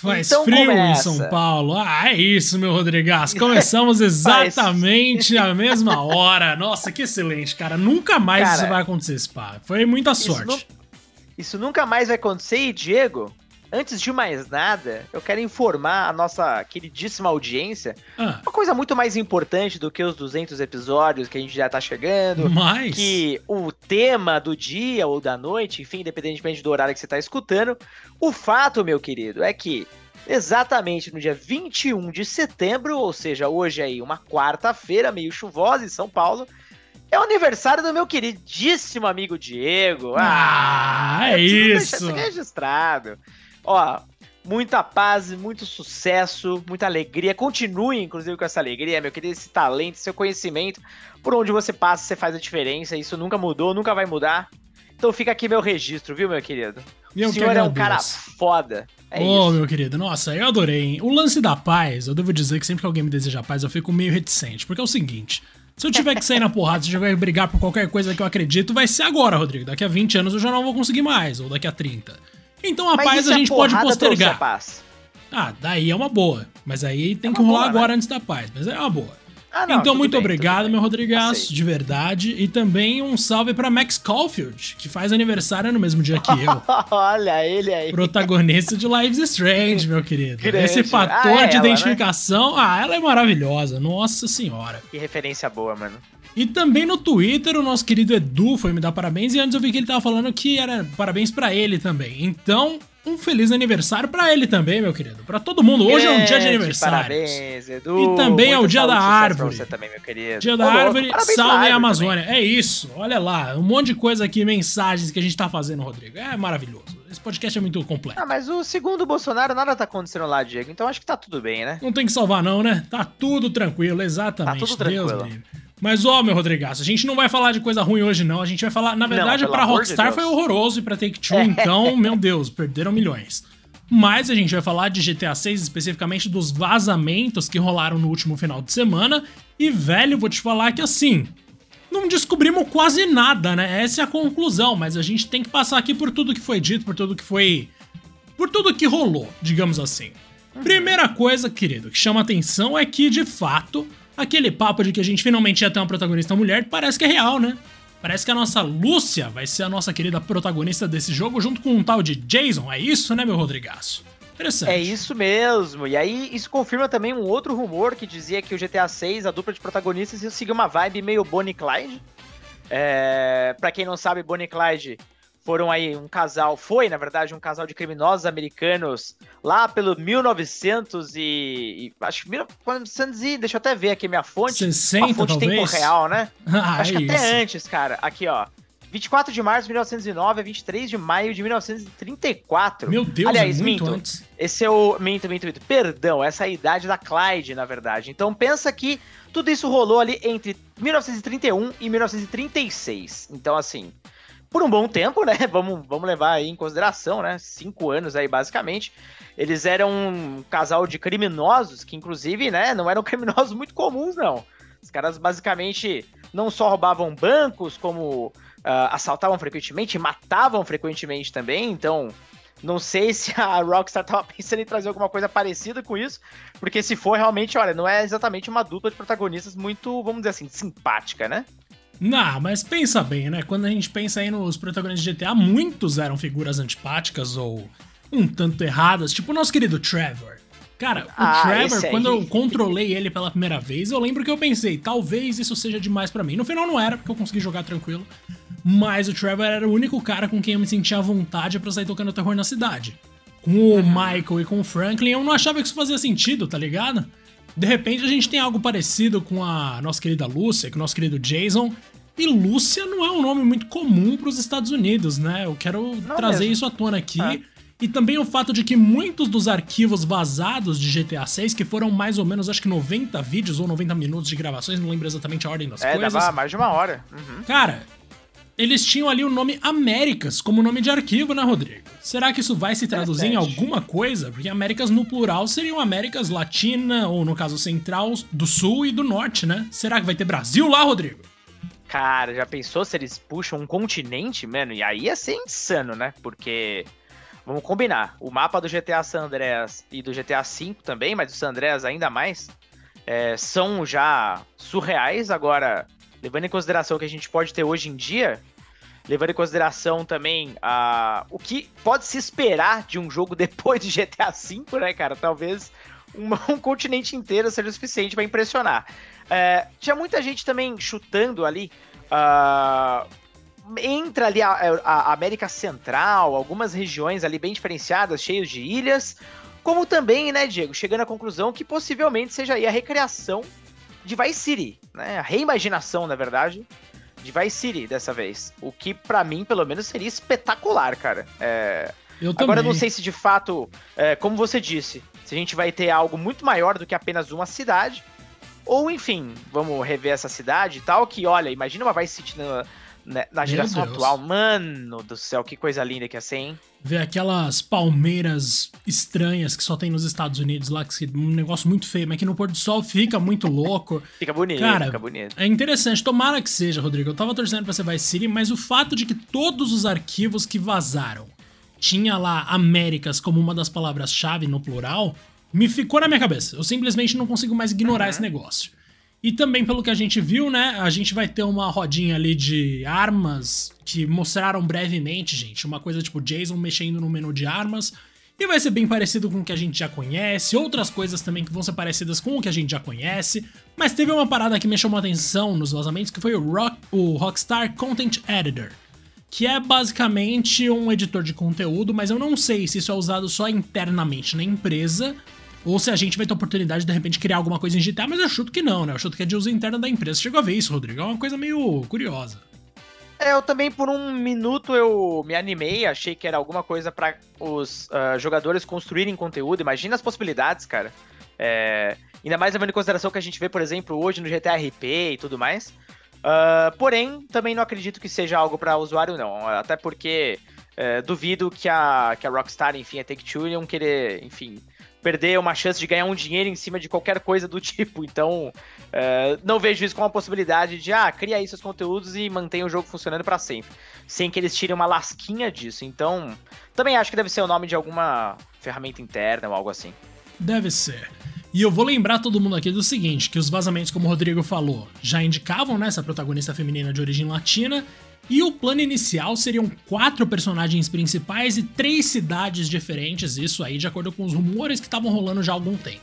Faz então frio começa. em São Paulo. Ah, é isso, meu Rodrigas. Começamos exatamente a mesma hora. Nossa, que excelente, cara. Nunca mais cara, isso vai acontecer, Spa. Foi muita sorte. Isso, isso nunca mais vai acontecer, e Diego, Antes de mais nada, eu quero informar a nossa queridíssima audiência ah. uma coisa muito mais importante do que os 200 episódios que a gente já tá chegando. Mais? Que o tema do dia ou da noite, enfim, independentemente do horário que você tá escutando, o fato, meu querido, é que exatamente no dia 21 de setembro, ou seja, hoje aí uma quarta-feira meio chuvosa em São Paulo, é o aniversário do meu queridíssimo amigo Diego. Ah, ah é isso registrado. Ó, muita paz, muito sucesso, muita alegria. Continue, inclusive, com essa alegria, meu querido, esse talento, seu conhecimento. Por onde você passa, você faz a diferença. Isso nunca mudou, nunca vai mudar. Então fica aqui meu registro, viu, meu querido? Meu o senhor é um cara foda. É Ô, oh, meu querido, nossa, eu adorei, hein? O lance da paz, eu devo dizer que sempre que alguém me deseja paz, eu fico meio reticente. Porque é o seguinte. Se eu tiver que sair na porrada, se eu tiver que brigar por qualquer coisa que eu acredito, vai ser agora, Rodrigo. Daqui a 20 anos eu já não vou conseguir mais, ou daqui a 30. Então a Mas paz a gente pode postergar. Ah, daí é uma boa. Mas aí tem é que rolar boa, agora né? antes da paz. Mas é uma boa. Ah, não, então, muito bem, obrigado, meu Rodrigaço, de verdade. E também um salve para Max Caulfield, que faz aniversário no mesmo dia que eu. Olha ele aí. Protagonista de Lives Strange, meu querido. Grande. Esse fator ah, é de ela, né? identificação, né? ah, ela é maravilhosa. Nossa senhora. Que referência boa, mano. E também no Twitter, o nosso querido Edu foi me dar parabéns e antes eu vi que ele tava falando que era parabéns para ele também. Então, um feliz aniversário para ele também, meu querido. Para todo mundo. Hoje é um dia de aniversário. Parabéns, Edu. E também é o dia da árvore. Você também, meu querido. Dia da árvore, salve a Amazônia. Também. É isso. Olha lá, um monte de coisa aqui, mensagens que a gente tá fazendo, Rodrigo. É maravilhoso. Esse podcast é muito completo. Ah, mas o segundo Bolsonaro nada tá acontecendo lá, Diego. Então acho que tá tudo bem, né? Não tem que salvar não, né? Tá tudo tranquilo, exatamente. Tá tudo tranquilo. Deus mas, ó, meu Rodrigaço, a gente não vai falar de coisa ruim hoje, não. A gente vai falar. Na verdade, não, pra Rockstar de foi horroroso e pra Take-Two, então, meu Deus, perderam milhões. Mas a gente vai falar de GTA 6, especificamente dos vazamentos que rolaram no último final de semana. E, velho, vou te falar que assim. Não descobrimos quase nada, né? Essa é a conclusão, mas a gente tem que passar aqui por tudo que foi dito, por tudo que foi. Por tudo que rolou, digamos assim. Uhum. Primeira coisa, querido, que chama atenção é que, de fato, aquele papo de que a gente finalmente ia ter uma protagonista mulher parece que é real, né? Parece que a nossa Lúcia vai ser a nossa querida protagonista desse jogo, junto com um tal de Jason. É isso, né, meu Rodrigaço? Interessante. É isso mesmo. E aí, isso confirma também um outro rumor que dizia que o GTA 6, a dupla de protagonistas, ia seguir uma vibe meio Bonnie Clyde. É... Pra quem não sabe, Bonnie Clyde foram aí um casal, foi na verdade um casal de criminosos americanos lá pelo 1900 e, e acho que 1900 e deixa eu até ver aqui minha fonte, 60, a fonte talvez? tempo real, né? Ah, acho é que até isso. antes, cara. Aqui, ó. 24 de março de 1909 a 23 de maio de 1934. Meu Deus, Aliás, é muito minto. antes. Esse é o minto, minto, minto. Perdão, essa é a idade da Clyde, na verdade. Então pensa que tudo isso rolou ali entre 1931 e 1936. Então assim, por um bom tempo, né? Vamos, vamos levar aí em consideração, né? Cinco anos aí, basicamente. Eles eram um casal de criminosos, que inclusive, né, não eram criminosos muito comuns, não. Os caras basicamente não só roubavam bancos, como uh, assaltavam frequentemente, matavam frequentemente também, então. Não sei se a Rockstar tava pensando em trazer alguma coisa parecida com isso, porque se for realmente, olha, não é exatamente uma dupla de protagonistas muito, vamos dizer assim, simpática, né? Não, mas pensa bem, né? Quando a gente pensa aí nos protagonistas de GTA, muitos eram figuras antipáticas ou um tanto erradas, tipo o nosso querido Trevor. Cara, o ah, Trevor, quando eu controlei ele pela primeira vez, eu lembro que eu pensei, talvez isso seja demais para mim. No final não era, porque eu consegui jogar tranquilo. Mas o Trevor era o único cara com quem eu me sentia à vontade para sair tocando terror na cidade. Com o uhum. Michael e com o Franklin, eu não achava que isso fazia sentido, tá ligado? De repente a gente tem algo parecido com a nossa querida Lúcia, com o nosso querido Jason. E Lúcia não é um nome muito comum para os Estados Unidos, né? Eu quero não trazer mesmo. isso à tona aqui. É. E também o fato de que muitos dos arquivos vazados de GTA 6, que foram mais ou menos, acho que 90 vídeos ou 90 minutos de gravações, não lembro exatamente a ordem das é, coisas. É, dava mais de uma hora. Uhum. Cara, eles tinham ali o nome Américas como nome de arquivo, né, Rodrigo? Será que isso vai se traduzir em alguma coisa? Porque Américas no plural seriam Américas Latina, ou no caso Central, do Sul e do Norte, né? Será que vai ter Brasil lá, Rodrigo? Cara, já pensou se eles puxam um continente, mano? E aí ia ser insano, né? Porque vamos combinar. O mapa do GTA San Andreas e do GTA V também, mas do San Andreas ainda mais, é, são já surreais. Agora, levando em consideração o que a gente pode ter hoje em dia, levando em consideração também a, o que pode se esperar de um jogo depois de GTA V, né, cara? Talvez um, um continente inteiro seja o suficiente para impressionar. É, tinha muita gente também chutando ali. Uh, entra ali a, a, América Central, algumas regiões ali bem diferenciadas, cheias de ilhas, como também, né, Diego, chegando à conclusão que possivelmente seja aí a recriação de Vice City, né, a reimaginação, na verdade, de Vice City dessa vez, o que para mim, pelo menos, seria espetacular, cara. É... Eu Agora, eu não sei se de fato, é, como você disse, se a gente vai ter algo muito maior do que apenas uma cidade, ou enfim, vamos rever essa cidade e tal, que olha, imagina uma Vice City na, né, na geração atual. Mano do céu, que coisa linda que ia ser, hein? Ver aquelas palmeiras estranhas que só tem nos Estados Unidos lá, que é um negócio muito feio, mas que no pôr do sol fica muito louco. fica bonito, Cara, fica bonito. É interessante, tomara que seja, Rodrigo. Eu tava torcendo pra ser Vice City, mas o fato de que todos os arquivos que vazaram tinha lá Américas como uma das palavras-chave no plural, me ficou na minha cabeça. Eu simplesmente não consigo mais ignorar uhum. esse negócio. E também, pelo que a gente viu, né? A gente vai ter uma rodinha ali de armas que mostraram brevemente, gente. Uma coisa tipo Jason mexendo no menu de armas. E vai ser bem parecido com o que a gente já conhece. Outras coisas também que vão ser parecidas com o que a gente já conhece. Mas teve uma parada que me chamou a atenção nos vazamentos, que foi o, Rock, o Rockstar Content Editor. Que é basicamente um editor de conteúdo, mas eu não sei se isso é usado só internamente na empresa ou se a gente vai ter oportunidade de, de repente, criar alguma coisa em GTA, mas eu chuto que não, né? Eu chuto que é de uso interno da empresa. Chegou a ver isso, Rodrigo? É uma coisa meio curiosa. É, eu também por um minuto eu me animei, achei que era alguma coisa para os uh, jogadores construírem conteúdo. Imagina as possibilidades, cara. É, ainda mais levando em consideração que a gente vê, por exemplo, hoje no GTA RP e tudo mais. Uh, porém, também não acredito que seja algo para usuário, não. Até porque uh, duvido que a, que a Rockstar, enfim, a Take-Two iam querer, enfim, perder uma chance de ganhar um dinheiro em cima de qualquer coisa do tipo. Então, uh, não vejo isso como uma possibilidade de, ah, cria aí seus conteúdos e mantenha o jogo funcionando para sempre. Sem que eles tirem uma lasquinha disso. Então, também acho que deve ser o nome de alguma ferramenta interna ou algo assim. Deve ser. E eu vou lembrar todo mundo aqui do seguinte, que os vazamentos, como o Rodrigo falou, já indicavam né, essa protagonista feminina de origem latina, e o plano inicial seriam quatro personagens principais e três cidades diferentes, isso aí de acordo com os rumores que estavam rolando já há algum tempo.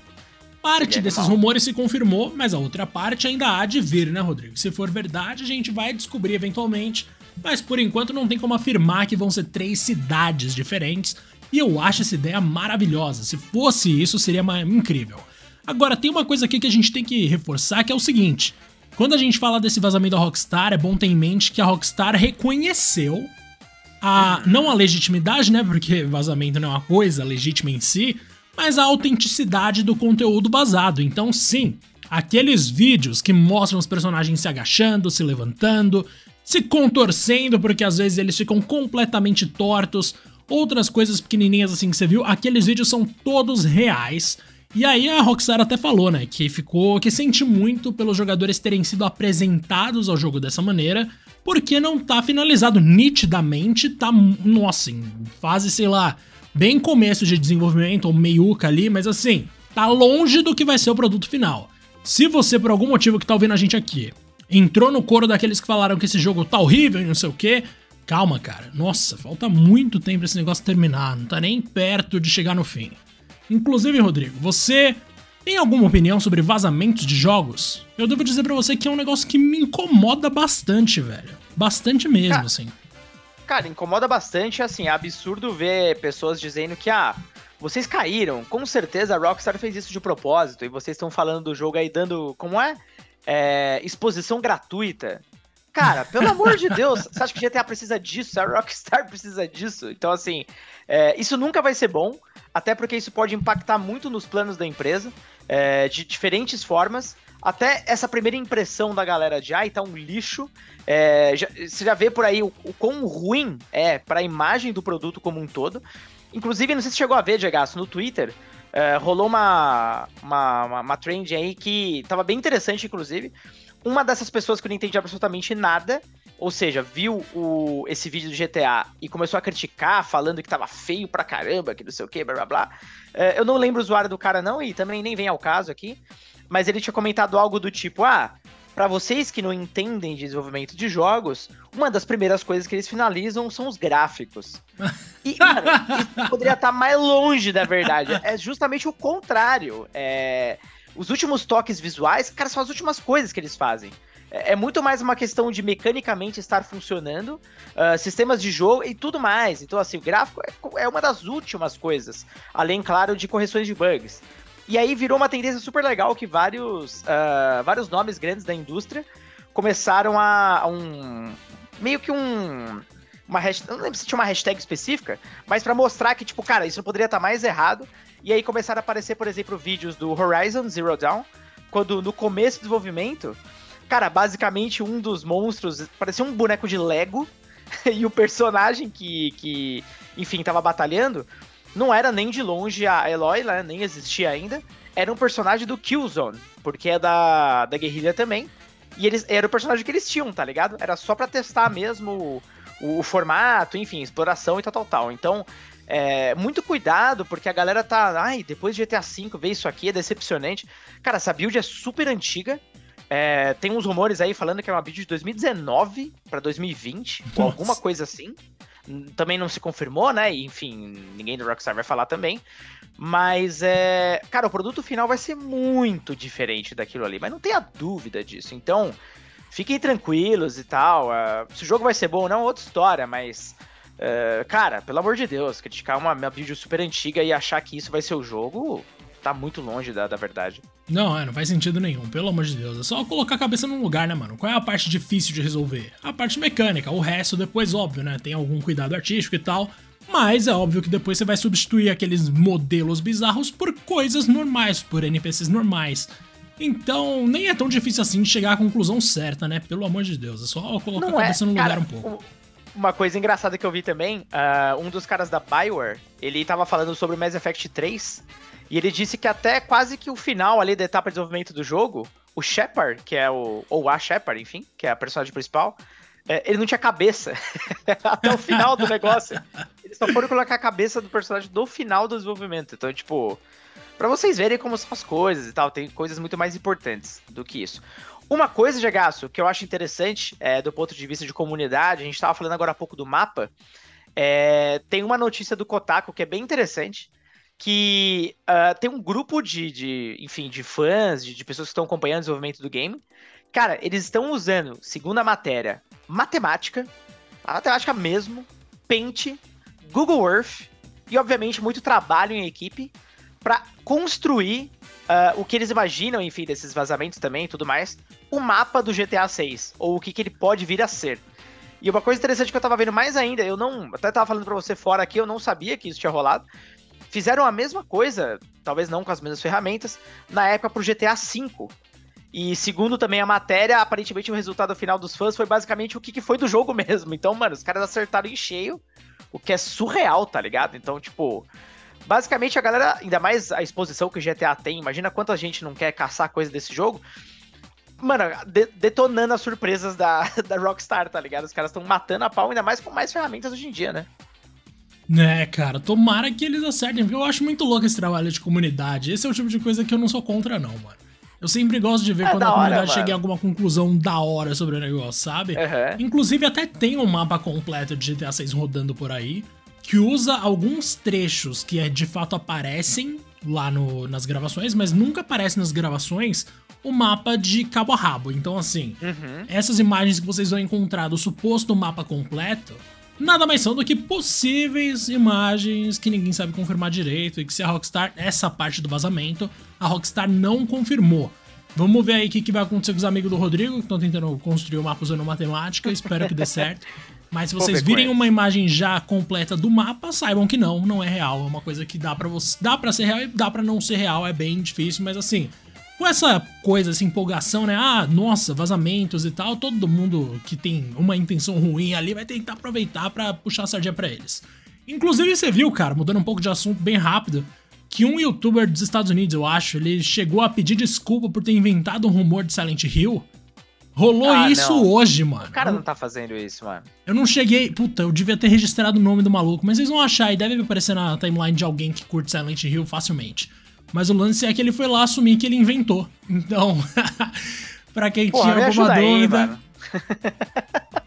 Parte desses rumores se confirmou, mas a outra parte ainda há de vir, né, Rodrigo? Se for verdade, a gente vai descobrir eventualmente, mas por enquanto não tem como afirmar que vão ser três cidades diferentes, e eu acho essa ideia maravilhosa. Se fosse isso, seria incrível. Agora, tem uma coisa aqui que a gente tem que reforçar, que é o seguinte: quando a gente fala desse vazamento da Rockstar, é bom ter em mente que a Rockstar reconheceu a não a legitimidade, né? Porque vazamento não é uma coisa legítima em si, mas a autenticidade do conteúdo vazado. Então, sim, aqueles vídeos que mostram os personagens se agachando, se levantando, se contorcendo, porque às vezes eles ficam completamente tortos, outras coisas pequenininhas assim que você viu, aqueles vídeos são todos reais e aí a Rockstar até falou, né, que ficou que sente muito pelos jogadores terem sido apresentados ao jogo dessa maneira, porque não tá finalizado nitidamente, tá, nossa, em fase, sei lá, bem começo de desenvolvimento ou meiuca ali, mas assim, tá longe do que vai ser o produto final. Se você por algum motivo que tá ouvindo a gente aqui, entrou no coro daqueles que falaram que esse jogo tá horrível e não sei o que, calma, cara. Nossa, falta muito tempo esse negócio terminar, não tá nem perto de chegar no fim. Inclusive, Rodrigo, você tem alguma opinião sobre vazamentos de jogos? Eu devo dizer para você que é um negócio que me incomoda bastante, velho. Bastante mesmo, cara, assim. Cara, incomoda bastante, assim, é absurdo ver pessoas dizendo que, ah, vocês caíram. Com certeza a Rockstar fez isso de propósito e vocês estão falando do jogo aí dando, como é? é exposição gratuita. Cara, pelo amor de Deus, você acha que GTA precisa disso? A Rockstar precisa disso? Então, assim, é, isso nunca vai ser bom, até porque isso pode impactar muito nos planos da empresa, é, de diferentes formas. Até essa primeira impressão da galera de, ai, tá um lixo. É, já, você já vê por aí o, o quão ruim é para a imagem do produto como um todo. Inclusive, não sei se chegou a ver, Diego, no Twitter, é, rolou uma, uma, uma, uma trend aí que tava bem interessante, inclusive, uma dessas pessoas que eu não entendi absolutamente nada ou seja, viu o, esse vídeo do GTA e começou a criticar, falando que tava feio pra caramba, que não sei o que, blá blá blá. É, eu não lembro o usuário do cara, não, e também nem vem ao caso aqui. Mas ele tinha comentado algo do tipo: ah, para vocês que não entendem de desenvolvimento de jogos, uma das primeiras coisas que eles finalizam são os gráficos. E, cara, isso poderia estar mais longe da verdade. É justamente o contrário. É, os últimos toques visuais, cara, são as últimas coisas que eles fazem. É, é muito mais uma questão de mecanicamente estar funcionando, uh, sistemas de jogo e tudo mais. Então, assim, o gráfico é, é uma das últimas coisas, além, claro, de correções de bugs. E aí virou uma tendência super legal que vários, uh, vários nomes grandes da indústria começaram a, a um. meio que um. Uma hashtag, não lembro se tinha uma hashtag específica, mas para mostrar que, tipo, cara, isso não poderia estar mais errado. E aí começaram a aparecer, por exemplo, vídeos do Horizon Zero Dawn, quando no começo do desenvolvimento, cara, basicamente um dos monstros parecia um boneco de Lego, e o personagem que, que enfim, tava batalhando não era nem de longe a Eloy, né, nem existia ainda. Era um personagem do Killzone, porque é da, da guerrilha também. E eles era o personagem que eles tinham, tá ligado? Era só para testar mesmo o, o, formato, enfim, exploração e tal, tal, tal. Então, é, muito cuidado, porque a galera tá. Ai, depois de GTA V ver isso aqui é decepcionante. Cara, essa build é super antiga. É, tem uns rumores aí falando que é uma build de 2019 para 2020, Nossa. ou alguma coisa assim também não se confirmou, né? Enfim, ninguém do Rockstar vai falar também. Mas é. Cara, o produto final vai ser muito diferente daquilo ali, mas não tenha dúvida disso. Então, fiquem tranquilos e tal. Uh, se o jogo vai ser bom ou não, é outra história, mas. Uh, cara, pelo amor de Deus, criticar uma, uma vídeo super antiga e achar que isso vai ser o jogo, tá muito longe da, da verdade. Não, é, não faz sentido nenhum, pelo amor de Deus. É só colocar a cabeça num lugar, né, mano? Qual é a parte difícil de resolver? A parte mecânica, o resto depois, óbvio, né? Tem algum cuidado artístico e tal. Mas é óbvio que depois você vai substituir aqueles modelos bizarros por coisas normais, por NPCs normais. Então, nem é tão difícil assim de chegar à conclusão certa, né? Pelo amor de Deus. É só colocar não a cabeça é. no lugar Cara, um pouco. Uma coisa engraçada que eu vi também, uh, um dos caras da Bioware, ele tava falando sobre Mass Effect 3 e ele disse que até quase que o final ali da etapa de desenvolvimento do jogo, o Shepard, que é o. Ou a Shepard, enfim, que é a personagem principal, é, ele não tinha cabeça. até o final do negócio. Eles só foram colocar a cabeça do personagem no final do desenvolvimento. Então, tipo. Pra vocês verem como são as coisas e tal, tem coisas muito mais importantes do que isso. Uma coisa, Jagaço, que eu acho interessante é, do ponto de vista de comunidade, a gente estava falando agora há pouco do mapa. É, tem uma notícia do Kotaku que é bem interessante, que uh, tem um grupo de, de, enfim, de fãs, de, de pessoas que estão acompanhando o desenvolvimento do game. Cara, eles estão usando, segundo a matéria, matemática, a matemática mesmo, Paint, Google Earth e, obviamente, muito trabalho em equipe para construir uh, o que eles imaginam, enfim, desses vazamentos também e tudo mais, o mapa do GTA 6, ou o que, que ele pode vir a ser. E uma coisa interessante que eu tava vendo mais ainda, eu não. Até tava falando pra você fora aqui, eu não sabia que isso tinha rolado fizeram a mesma coisa, talvez não com as mesmas ferramentas, na época pro GTA V. E segundo também a matéria, aparentemente o resultado final dos fãs foi basicamente o que, foi do jogo mesmo. Então, mano, os caras acertaram em cheio, o que é surreal, tá ligado? Então, tipo, basicamente a galera, ainda mais a exposição que o GTA tem, imagina quanta gente não quer caçar coisa desse jogo. Mano, de detonando as surpresas da, da Rockstar, tá ligado? Os caras estão matando a pau, ainda mais com mais ferramentas hoje em dia, né? Né, cara, tomara que eles acertem, porque eu acho muito louco esse trabalho de comunidade. Esse é o tipo de coisa que eu não sou contra, não, mano. Eu sempre gosto de ver é quando a comunidade chega em alguma conclusão da hora sobre o negócio, sabe? Uhum. Inclusive, até tem um mapa completo de GTA 6 rodando por aí, que usa alguns trechos que é, de fato aparecem lá no, nas gravações, mas nunca aparece nas gravações o mapa de cabo a rabo. Então, assim, uhum. essas imagens que vocês vão encontrar do suposto mapa completo nada mais são do que possíveis imagens que ninguém sabe confirmar direito e que se a Rockstar, essa parte do vazamento, a Rockstar não confirmou. Vamos ver aí o que, que vai acontecer com os amigos do Rodrigo, que estão tentando construir o mapa usando matemática, espero que dê certo. Mas se vocês virem uma imagem já completa do mapa, saibam que não, não é real. É uma coisa que dá para você, dá para ser real e dá para não ser real, é bem difícil, mas assim, com essa coisa, essa empolgação, né? Ah, nossa, vazamentos e tal, todo mundo que tem uma intenção ruim ali vai tentar aproveitar para puxar a sardinha pra eles. Inclusive, você viu, cara, mudando um pouco de assunto bem rápido, que um youtuber dos Estados Unidos, eu acho, ele chegou a pedir desculpa por ter inventado um rumor de Silent Hill. Rolou ah, isso não. hoje, mano. O cara não tá fazendo isso, mano. Eu não cheguei. Puta, eu devia ter registrado o nome do maluco, mas vocês vão achar e deve aparecer na timeline de alguém que curte Silent Hill facilmente. Mas o lance é que ele foi lá assumir que ele inventou. Então, pra quem Pô, tinha alguma dúvida. Aí,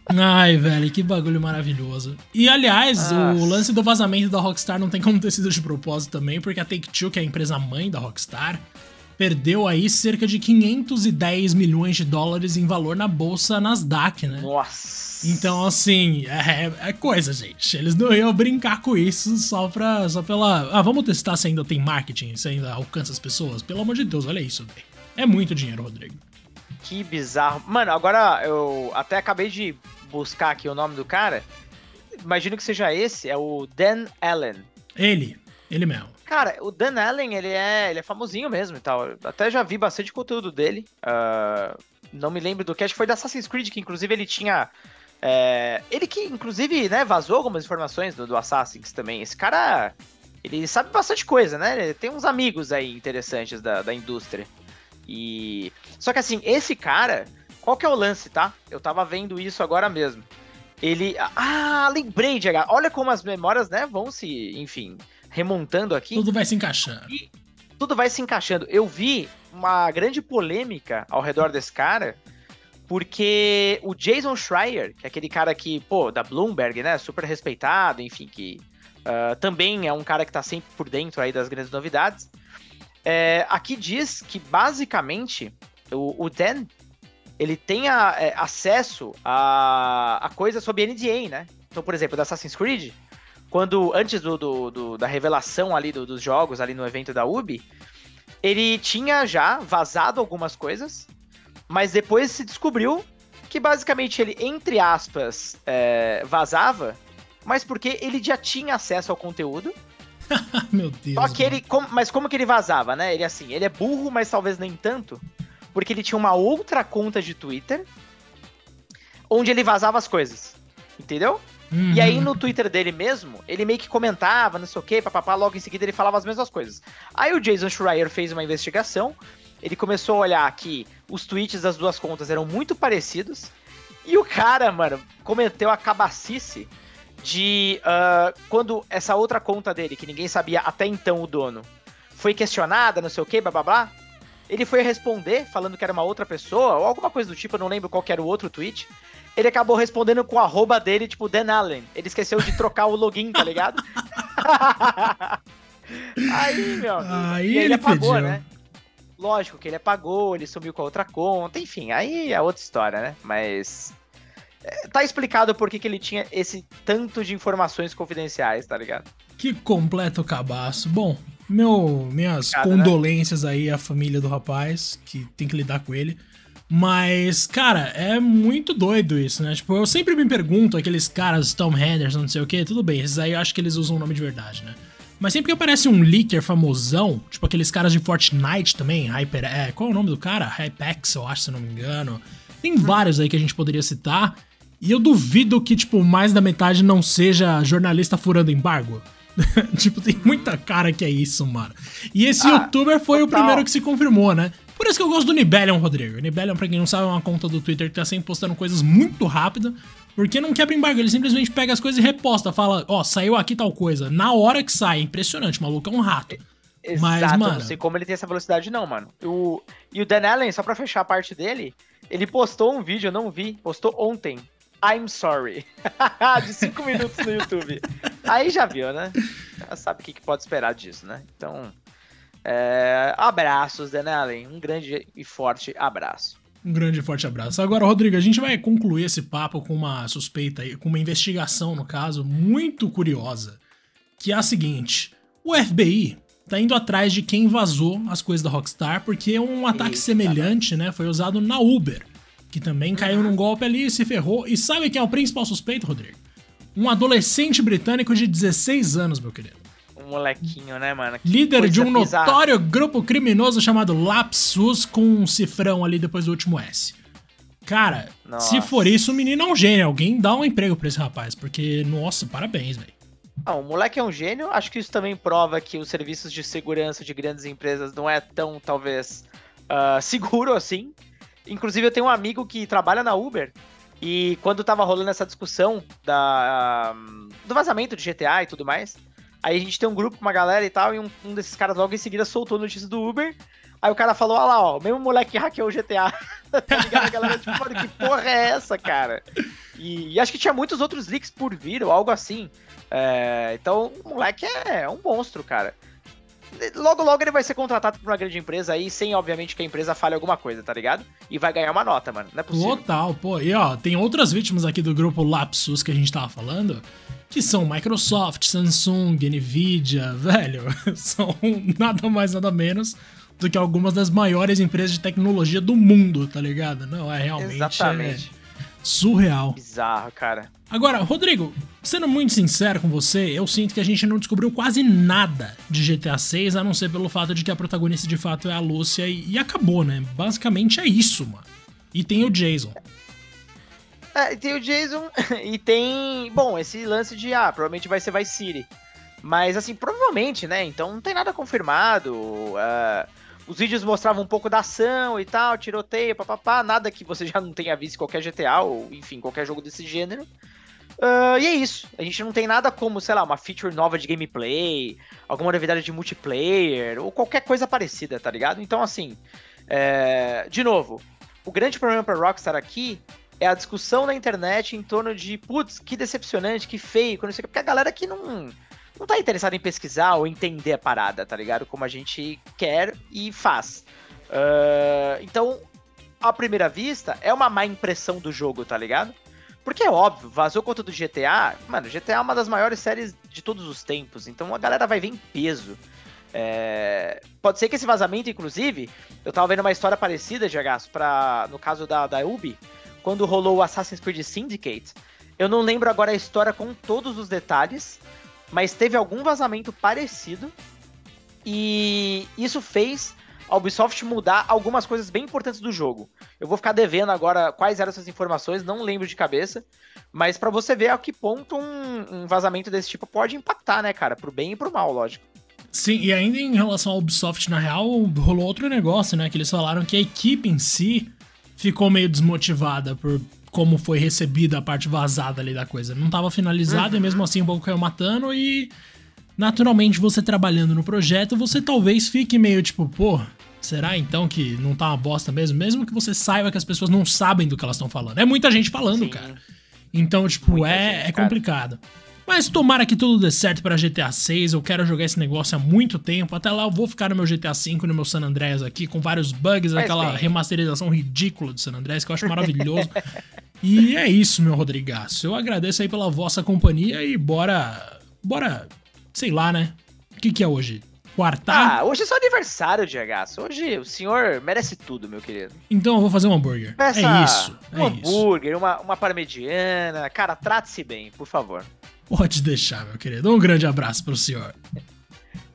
Ai, velho, que bagulho maravilhoso. E aliás, Nossa. o lance do vazamento da Rockstar não tem como ter sido de propósito também, porque a Take-Two, que é a empresa mãe da Rockstar, perdeu aí cerca de 510 milhões de dólares em valor na bolsa Nasdaq, né? Nossa. Então, assim, é, é, coisa, gente. Eles não iam brincar com isso só, pra, só pela. Ah, vamos testar se ainda tem marketing, se ainda alcança as pessoas. Pelo amor de Deus, olha isso, velho. É muito dinheiro, Rodrigo. Que bizarro. Mano, agora eu até acabei de buscar aqui o nome do cara. Imagino que seja esse, é o Dan Allen. Ele, ele mesmo. Cara, o Dan Allen, ele é, ele é famosinho mesmo e tal. Até já vi bastante conteúdo dele. Uh, não me lembro do que, acho que foi da Assassin's Creed, que inclusive ele tinha. É, ele que, inclusive, né, vazou algumas informações do, do Assassin's também. Esse cara, ele sabe bastante coisa, né? Ele tem uns amigos aí interessantes da, da indústria. E. Só que assim, esse cara, qual que é o lance, tá? Eu tava vendo isso agora mesmo. Ele. Ah, lembrei de. Olha como as memórias, né, vão se. Enfim remontando aqui. Tudo vai se encaixando. tudo vai se encaixando. Eu vi uma grande polêmica ao redor desse cara, porque o Jason Schreier, que é aquele cara que, pô, da Bloomberg, né, super respeitado, enfim, que uh, também é um cara que tá sempre por dentro aí das grandes novidades, é, aqui diz que basicamente o, o Dan ele tem a, é, acesso a, a coisas sobre NDA, né? Então, por exemplo, da Assassin's Creed, quando antes do, do, do da revelação ali do, dos jogos ali no evento da Ubi, ele tinha já vazado algumas coisas, mas depois se descobriu que basicamente ele, entre aspas, é, vazava, mas porque ele já tinha acesso ao conteúdo. Meu Deus. Só que mano. ele. Com, mas como que ele vazava, né? Ele assim, ele é burro, mas talvez nem tanto. Porque ele tinha uma outra conta de Twitter onde ele vazava as coisas. Entendeu? Uhum. E aí no Twitter dele mesmo, ele meio que comentava, não sei o que, papapá, logo em seguida ele falava as mesmas coisas. Aí o Jason Schreier fez uma investigação, ele começou a olhar que os tweets das duas contas eram muito parecidos, e o cara, mano, cometeu a cabacice de uh, quando essa outra conta dele, que ninguém sabia até então o dono, foi questionada, não sei o que, blá blá blá, ele foi responder falando que era uma outra pessoa, ou alguma coisa do tipo, eu não lembro qual era o outro tweet ele acabou respondendo com o arroba dele, tipo, Dan Allen. Ele esqueceu de trocar o login, tá ligado? Aí, meu. Aí ele, ele apagou, pediu. né? Lógico que ele apagou, ele sumiu com a outra conta, enfim, aí é outra história, né? Mas. É, tá explicado por que, que ele tinha esse tanto de informações confidenciais, tá ligado? Que completo cabaço. Bom, meu, minhas né? condolências né? aí à família do rapaz, que tem que lidar com ele. Mas, cara, é muito doido isso, né? Tipo, eu sempre me pergunto, aqueles caras, Tom Henderson, não sei o que, tudo bem, esses aí eu acho que eles usam o nome de verdade, né? Mas sempre que aparece um leaker famosão, tipo aqueles caras de Fortnite também, Hyper. É, qual é o nome do cara? Hypex, eu acho, se não me engano. Tem vários aí que a gente poderia citar. E eu duvido que, tipo, mais da metade não seja jornalista furando embargo. tipo, tem muita cara que é isso, mano. E esse ah, youtuber foi total. o primeiro que se confirmou, né? Por isso que eu gosto do Nibelion, Rodrigo. Nibelion, pra quem não sabe, é uma conta do Twitter que tá sempre postando coisas muito rápido. Porque não quebra embargo, ele simplesmente pega as coisas e reposta, fala, ó, oh, saiu aqui tal coisa. Na hora que sai, impressionante, o maluco é um rato. Exato, Mas, mano... não sei como ele tem essa velocidade não, mano. O... E o Dan Allen, só pra fechar a parte dele, ele postou um vídeo, eu não vi, postou ontem. I'm sorry. de 5 minutos no YouTube. Aí já viu, né? Já sabe o que pode esperar disso, né? Então, é, abraços, Denellen. Um grande e forte abraço. Um grande e forte abraço. Agora, Rodrigo, a gente vai concluir esse papo com uma suspeita, com uma investigação, no caso, muito curiosa. Que é a seguinte: o FBI tá indo atrás de quem vazou as coisas da Rockstar, porque um ataque Eita, semelhante, né, foi usado na Uber, que também caiu num golpe ali e se ferrou. E sabe quem é o principal suspeito, Rodrigo? Um adolescente britânico de 16 anos, meu querido molequinho, né, mano? Que Líder de um bizarra. notório grupo criminoso chamado Lapsus, com um cifrão ali depois do último S. Cara, nossa. se for isso, o menino é um gênio. Alguém dá um emprego pra esse rapaz, porque, nossa, parabéns, velho. Ah, o moleque é um gênio. Acho que isso também prova que os serviços de segurança de grandes empresas não é tão, talvez, uh, seguro assim. Inclusive, eu tenho um amigo que trabalha na Uber. E quando tava rolando essa discussão da, do vazamento de GTA e tudo mais, aí a gente tem um grupo com uma galera e tal, e um, um desses caras logo em seguida soltou notícia do Uber. Aí o cara falou, olha lá, ó, o mesmo moleque que hackeou o GTA. tá ligado? A galera, tipo, mano, que porra é essa, cara? E, e, acho que tinha muitos outros leaks por vir, ou algo assim. É, então, o moleque é, é um monstro, cara. Logo, logo ele vai ser contratado por uma grande empresa aí, sem, obviamente, que a empresa fale alguma coisa, tá ligado? E vai ganhar uma nota, mano. Não é possível. Total, pô. E ó, tem outras vítimas aqui do grupo Lapsus que a gente tava falando, que são Microsoft, Samsung, Nvidia, velho. São nada mais, nada menos do que algumas das maiores empresas de tecnologia do mundo, tá ligado? Não, é realmente. Exatamente. É surreal. Bizarro, cara. Agora, Rodrigo, sendo muito sincero com você, eu sinto que a gente não descobriu quase nada de GTA 6, a não ser pelo fato de que a protagonista de fato é a Lúcia e, e acabou, né? Basicamente é isso, mano. E tem o Jason. É, tem o Jason e tem. Bom, esse lance de. Ah, provavelmente vai ser Vice City. Mas, assim, provavelmente, né? Então não tem nada confirmado. Uh, os vídeos mostravam um pouco da ação e tal, tiroteio, papapá, nada que você já não tenha visto em qualquer GTA ou, enfim, qualquer jogo desse gênero. Uh, e é isso. A gente não tem nada como, sei lá, uma feature nova de gameplay, alguma novidade de multiplayer, ou qualquer coisa parecida, tá ligado? Então, assim, é... de novo, o grande problema para Rockstar aqui é a discussão na internet em torno de, putz, que decepcionante, que feio, não sei o que, porque a galera aqui não não tá interessado em pesquisar ou entender a parada, tá ligado? Como a gente quer e faz. Uh, então, à primeira vista, é uma má impressão do jogo, tá ligado? Porque é óbvio, vazou conta do GTA. Mano, GTA é uma das maiores séries de todos os tempos, então a galera vai ver em peso. É... Pode ser que esse vazamento, inclusive, eu tava vendo uma história parecida, Jagaço, pra... no caso da, da Ubi, quando rolou o Assassin's Creed Syndicate. Eu não lembro agora a história com todos os detalhes, mas teve algum vazamento parecido e isso fez a Ubisoft mudar algumas coisas bem importantes do jogo. Eu vou ficar devendo agora quais eram essas informações, não lembro de cabeça, mas para você ver a que ponto um, um, vazamento desse tipo pode impactar, né, cara, pro bem e pro mal, lógico. Sim, e ainda em relação ao Ubisoft, na real, rolou outro negócio, né, que eles falaram que a equipe em si ficou meio desmotivada por como foi recebida a parte vazada ali da coisa. Não estava finalizada uhum. e mesmo assim o povo caiu matando e naturalmente você trabalhando no projeto, você talvez fique meio tipo, pô, será então que não tá uma bosta mesmo? Mesmo que você saiba que as pessoas não sabem do que elas estão falando. É muita gente falando, Sim. cara. Então, tipo, é, gente, é complicado. Cara. Mas tomara que tudo dê certo para GTA 6. Eu quero jogar esse negócio há muito tempo. Até lá eu vou ficar no meu GTA 5 no meu San Andreas aqui, com vários bugs, Mas aquela bem. remasterização ridícula do San Andreas, que eu acho maravilhoso. e é isso, meu Rodrigaço. Eu agradeço aí pela vossa companhia e bora. Bora. Sei lá, né? O que, que é hoje? Quarta? Ah, hoje é seu aniversário, Diego. Hoje o senhor merece tudo, meu querido. Então eu vou fazer um hambúrguer. Peça é isso. É um hambúrguer, Uma, uma parmegiana. Cara, trate-se bem, por favor. Pode deixar, meu querido. Um grande abraço pro senhor.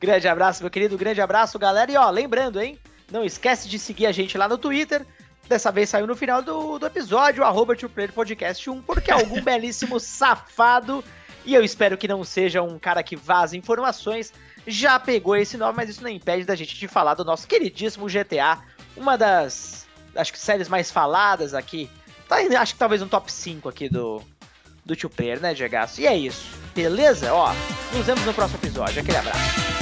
Grande abraço, meu querido. Grande abraço, galera. E ó, lembrando, hein? Não esquece de seguir a gente lá no Twitter. Dessa vez saiu no final do, do episódio, arroba Podcast 1, porque é algum belíssimo safado, e eu espero que não seja um cara que vaza informações, já pegou esse nome, mas isso não impede da gente de falar do nosso queridíssimo GTA, uma das, acho que séries mais faladas aqui, tá, acho que talvez um top 5 aqui do, do Two Player, né, Diego? E é isso, beleza? Ó, nos vemos no próximo episódio. Aquele abraço.